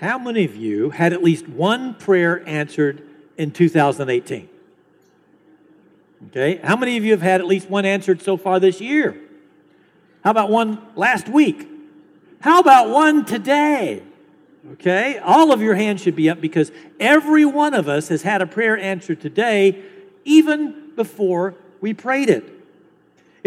How many of you had at least one prayer answered in 2018? Okay, how many of you have had at least one answered so far this year? How about one last week? How about one today? Okay, all of your hands should be up because every one of us has had a prayer answered today, even before we prayed it.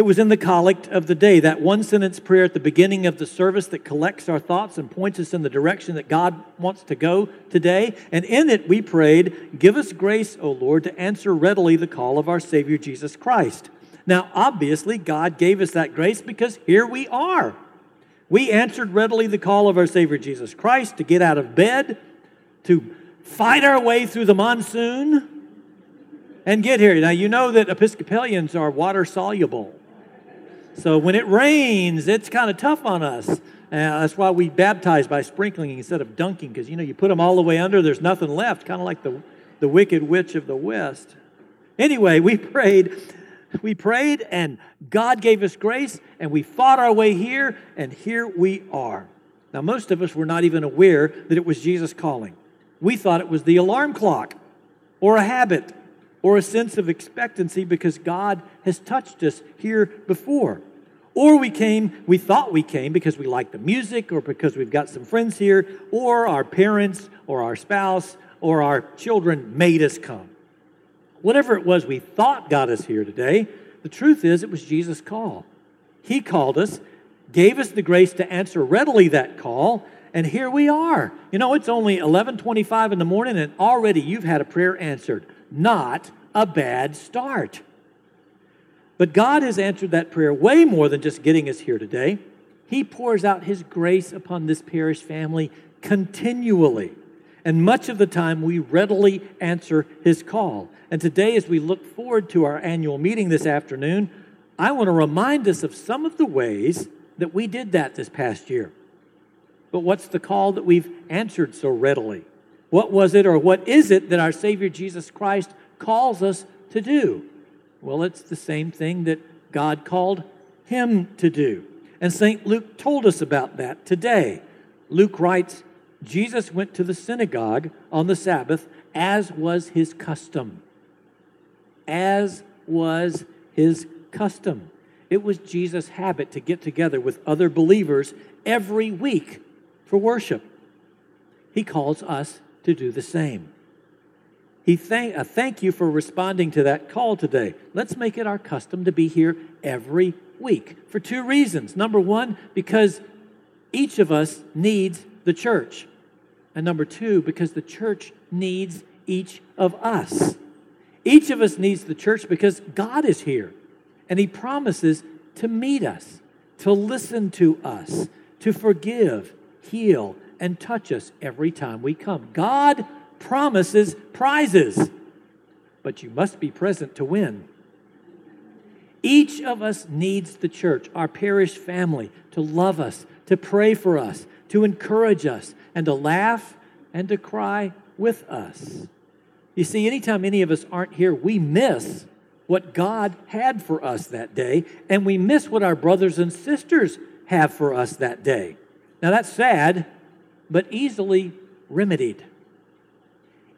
It was in the collect of the day, that one sentence prayer at the beginning of the service that collects our thoughts and points us in the direction that God wants to go today. And in it, we prayed, Give us grace, O Lord, to answer readily the call of our Savior Jesus Christ. Now, obviously, God gave us that grace because here we are. We answered readily the call of our Savior Jesus Christ to get out of bed, to fight our way through the monsoon, and get here. Now, you know that Episcopalians are water soluble. So when it rains, it's kind of tough on us. Uh, that's why we baptize by sprinkling instead of dunking, because you know you put them all the way under, there's nothing left, kind of like the, the wicked witch of the west. Anyway, we prayed, we prayed, and God gave us grace, and we fought our way here, and here we are. Now, most of us were not even aware that it was Jesus calling. We thought it was the alarm clock, or a habit, or a sense of expectancy because God has touched us here before. Or we came, we thought we came because we like the music or because we've got some friends here, or our parents or our spouse or our children made us come. Whatever it was we thought got us here today, the truth is it was Jesus' call. He called us, gave us the grace to answer readily that call, and here we are. You know, it's only 11:25 in the morning and already you've had a prayer answered. Not a bad start. But God has answered that prayer way more than just getting us here today. He pours out His grace upon this parish family continually. And much of the time, we readily answer His call. And today, as we look forward to our annual meeting this afternoon, I want to remind us of some of the ways that we did that this past year. But what's the call that we've answered so readily? What was it or what is it that our Savior Jesus Christ calls us to do? Well, it's the same thing that God called him to do. And St. Luke told us about that today. Luke writes Jesus went to the synagogue on the Sabbath as was his custom. As was his custom. It was Jesus' habit to get together with other believers every week for worship. He calls us to do the same. He thank, uh, thank you for responding to that call today. Let's make it our custom to be here every week for two reasons. Number one, because each of us needs the church. And number two, because the church needs each of us. Each of us needs the church because God is here and He promises to meet us, to listen to us, to forgive, heal, and touch us every time we come. God promises prizes, but you must be present to win. Each of us needs the church, our parish family, to love us, to pray for us, to encourage us, and to laugh and to cry with us. You see, anytime any of us aren't here, we miss what God had for us that day, and we miss what our brothers and sisters have for us that day. Now, that's sad, but easily remedied.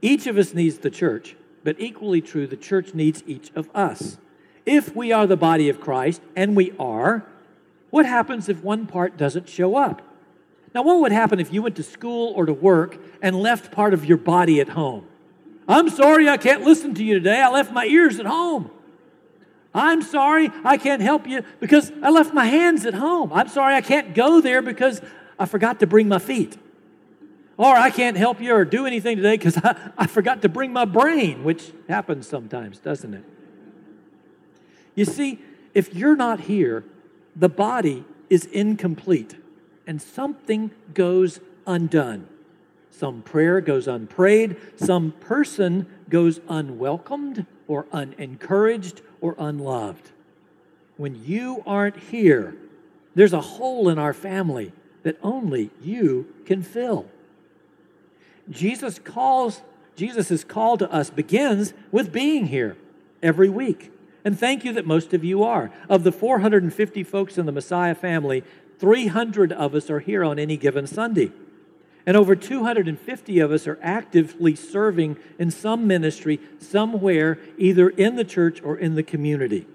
Each of us needs the church, but equally true, the church needs each of us. If we are the body of Christ, and we are, what happens if one part doesn't show up? Now, what would happen if you went to school or to work and left part of your body at home? I'm sorry I can't listen to you today. I left my ears at home. I'm sorry I can't help you because I left my hands at home. I'm sorry I can't go there because I forgot to bring my feet. Or I can't help you or do anything today because I, I forgot to bring my brain, which happens sometimes, doesn't it? You see, if you're not here, the body is incomplete and something goes undone. Some prayer goes unprayed, some person goes unwelcomed or unencouraged or unloved. When you aren't here, there's a hole in our family that only you can fill. Jesus calls Jesus' call to us begins with being here every week. And thank you that most of you are. Of the 450 folks in the Messiah family, 300 of us are here on any given Sunday. And over 250 of us are actively serving in some ministry somewhere, either in the church or in the community.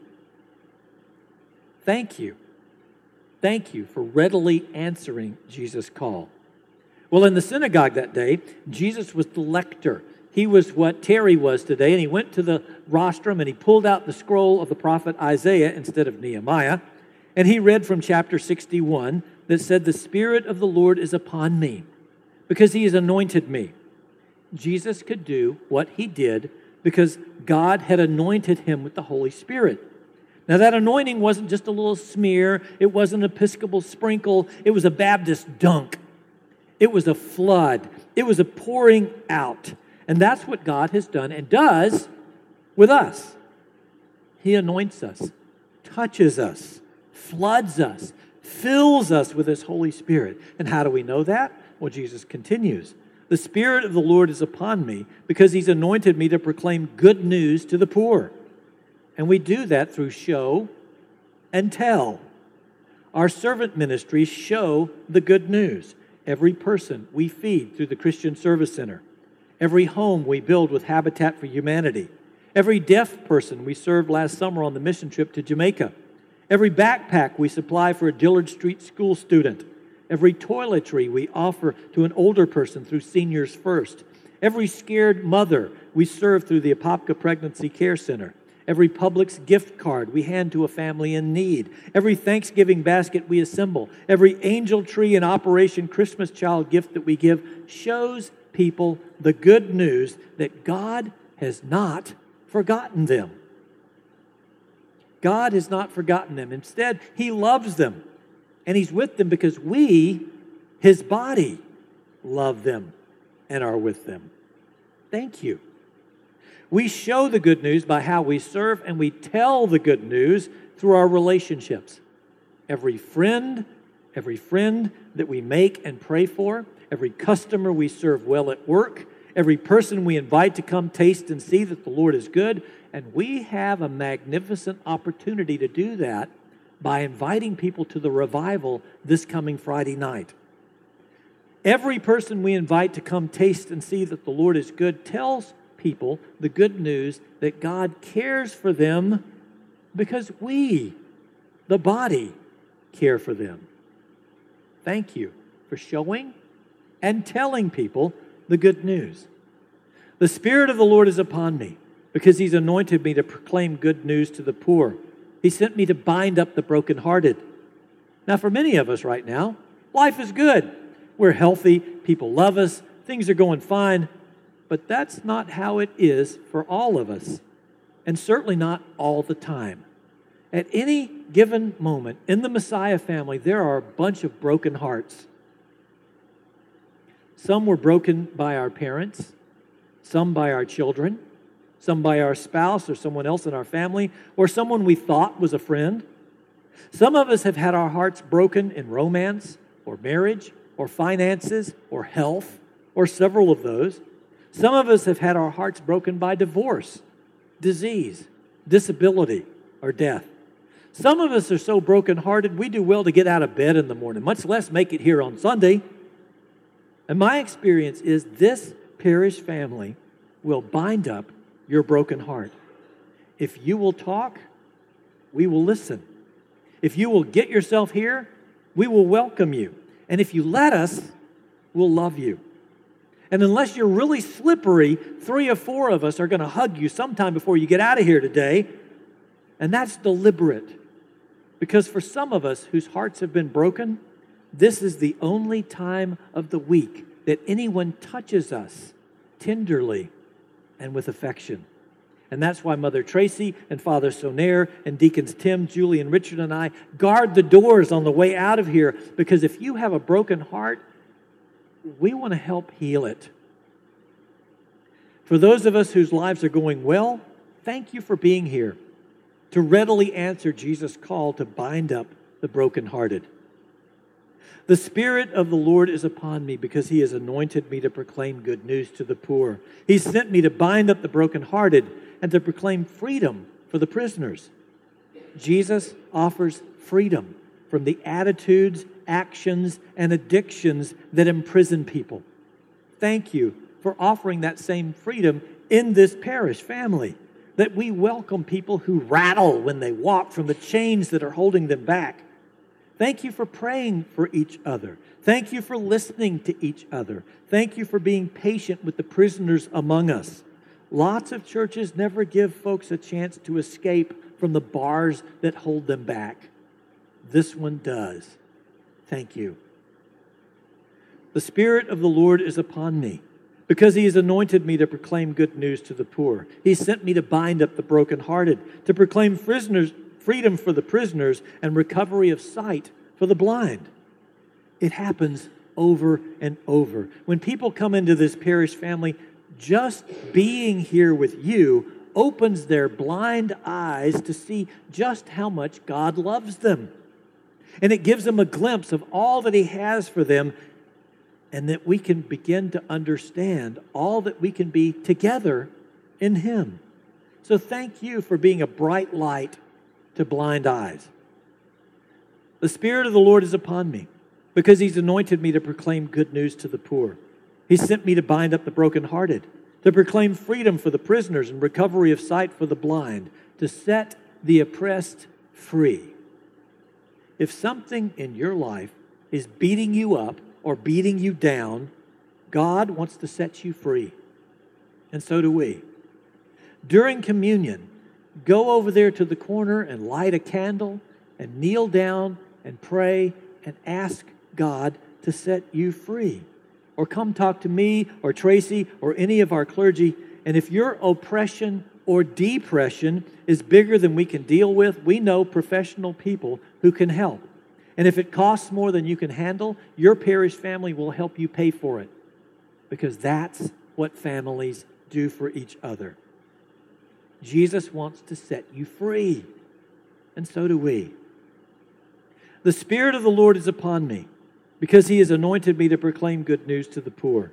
Thank you. Thank you for readily answering Jesus' call. Well, in the synagogue that day, Jesus was the lector. He was what Terry was today, and he went to the rostrum and he pulled out the scroll of the prophet Isaiah instead of Nehemiah, and he read from chapter 61 that said, The Spirit of the Lord is upon me because he has anointed me. Jesus could do what he did because God had anointed him with the Holy Spirit. Now, that anointing wasn't just a little smear, it wasn't an Episcopal sprinkle, it was a Baptist dunk. It was a flood, it was a pouring out. And that's what God has done and does with us. He anoints us, touches us, floods us, fills us with His Holy Spirit. And how do we know that? Well, Jesus continues The Spirit of the Lord is upon me because He's anointed me to proclaim good news to the poor. And we do that through show and tell. Our servant ministries show the good news. Every person we feed through the Christian Service Center, every home we build with Habitat for Humanity, every deaf person we served last summer on the mission trip to Jamaica, every backpack we supply for a Dillard Street school student. Every toiletry we offer to an older person through Seniors First, every scared mother we serve through the Apopka Pregnancy Care Center, every Publix gift card we hand to a family in need, every Thanksgiving basket we assemble, every angel tree and Operation Christmas Child gift that we give shows people the good news that God has not forgotten them. God has not forgotten them. Instead, He loves them and He's with them because we, His body, love them and are with them. Thank you. We show the good news by how we serve, and we tell the good news through our relationships. Every friend, every friend that we make and pray for, every customer we serve well at work, every person we invite to come taste and see that the Lord is good, and we have a magnificent opportunity to do that by inviting people to the revival this coming Friday night. Every person we invite to come taste and see that the Lord is good tells people the good news that God cares for them because we, the body, care for them. Thank you for showing and telling people the good news. The Spirit of the Lord is upon me because He's anointed me to proclaim good news to the poor. He sent me to bind up the brokenhearted. Now, for many of us right now, life is good. We're healthy, people love us, things are going fine, but that's not how it is for all of us, and certainly not all the time. At any given moment in the Messiah family, there are a bunch of broken hearts. Some were broken by our parents, some by our children, some by our spouse or someone else in our family, or someone we thought was a friend. Some of us have had our hearts broken in romance or marriage or finances or health or several of those. Some of us have had our hearts broken by divorce, disease, disability, or death. Some of us are so brokenhearted we do well to get out of bed in the morning, much less make it here on Sunday. And my experience is this parish family will bind up your broken heart. If you will talk, we will listen. If you will get yourself here, we will welcome you. And if you let us, we'll love you. And unless you're really slippery, three or four of us are going to hug you sometime before you get out of here today. And that's deliberate. Because for some of us whose hearts have been broken, this is the only time of the week that anyone touches us tenderly and with affection. And that's why Mother Tracy and Father Sonaire and Deacons Tim, Julie, and Richard and I guard the doors on the way out of here because if you have a broken heart, we want to help heal it. For those of us whose lives are going well, thank you for being here to readily answer Jesus' call to bind up the brokenhearted. The Spirit of the Lord is upon me because He has anointed me to proclaim good news to the poor. He sent me to bind up the brokenhearted and to proclaim freedom for the prisoners. Jesus offers freedom from the attitudes actions and addictions that imprison people. Thank you for offering that same freedom in this parish family. That we welcome people who rattle when they walk from the chains that are holding them back. Thank you for praying for each other. Thank you for listening to each other. Thank you for being patient with the prisoners among us. Lots of churches never give folks a chance to escape from the bars that hold them back. This one does. Thank you. The Spirit of the Lord is upon me because he has anointed me to proclaim good news to the poor. He sent me to bind up the brokenhearted, to proclaim prisoners, freedom for the prisoners, and recovery of sight for the blind. It happens over and over. When people come into this parish family, just being here with you opens their blind eyes to see just how much God loves them. And it gives them a glimpse of all that He has for them, and that we can begin to understand all that we can be together in Him. So thank you for being a bright light to blind eyes. The Spirit of the Lord is upon me because He's anointed me to proclaim good news to the poor. He sent me to bind up the brokenhearted, to proclaim freedom for the prisoners and recovery of sight for the blind, to set the oppressed free. If something in your life is beating you up or beating you down, God wants to set you free. And so do we. During communion, go over there to the corner and light a candle and kneel down and pray and ask God to set you free or come talk to me or Tracy or any of our clergy. And if your oppression or depression is bigger than we can deal with, we know professional people who can help. And if it costs more than you can handle, your parish family will help you pay for it because that's what families do for each other. Jesus wants to set you free, and so do we. The Spirit of the Lord is upon me because he has anointed me to proclaim good news to the poor.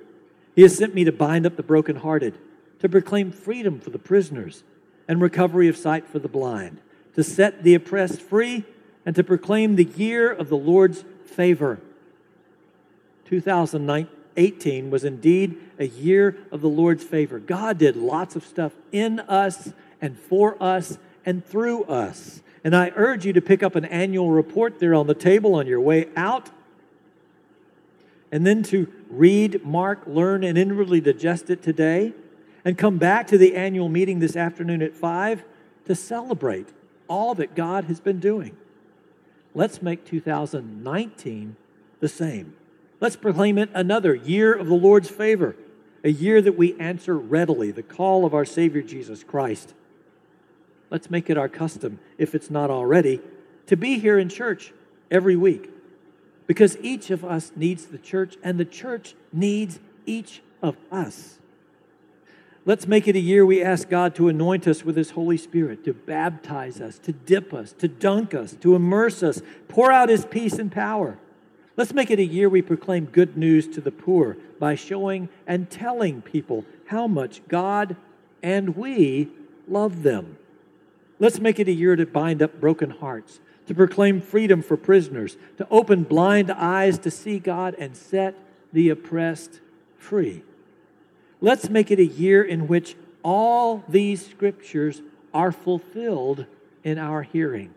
He has sent me to bind up the brokenhearted, to proclaim freedom for the prisoners and recovery of sight for the blind, to set the oppressed free, and to proclaim the year of the Lord's favor. 2018 was indeed a year of the Lord's favor. God did lots of stuff in us and for us and through us. And I urge you to pick up an annual report there on the table on your way out and then to read, mark, learn, and inwardly digest it today, and come back to the annual meeting this afternoon at 5 to celebrate all that God has been doing. Let's make 2019 the same. Let's proclaim it another year of the Lord's favor, a year that we answer readily the call of our Savior Jesus Christ. Let's make it our custom, if it's not already, to be here in church every week because each of us needs the church, and the church needs each of us. Let's make it a year we ask God to anoint us with His Holy Spirit, to baptize us, to dip us, to dunk us, to immerse us, pour out His peace and power. Let's make it a year we proclaim good news to the poor by showing and telling people how much God and we love them. Let's make it a year to bind up broken hearts to proclaim freedom for prisoners, to open blind eyes to see God and set the oppressed free. Let's make it a year in which all these scriptures are fulfilled in our hearing.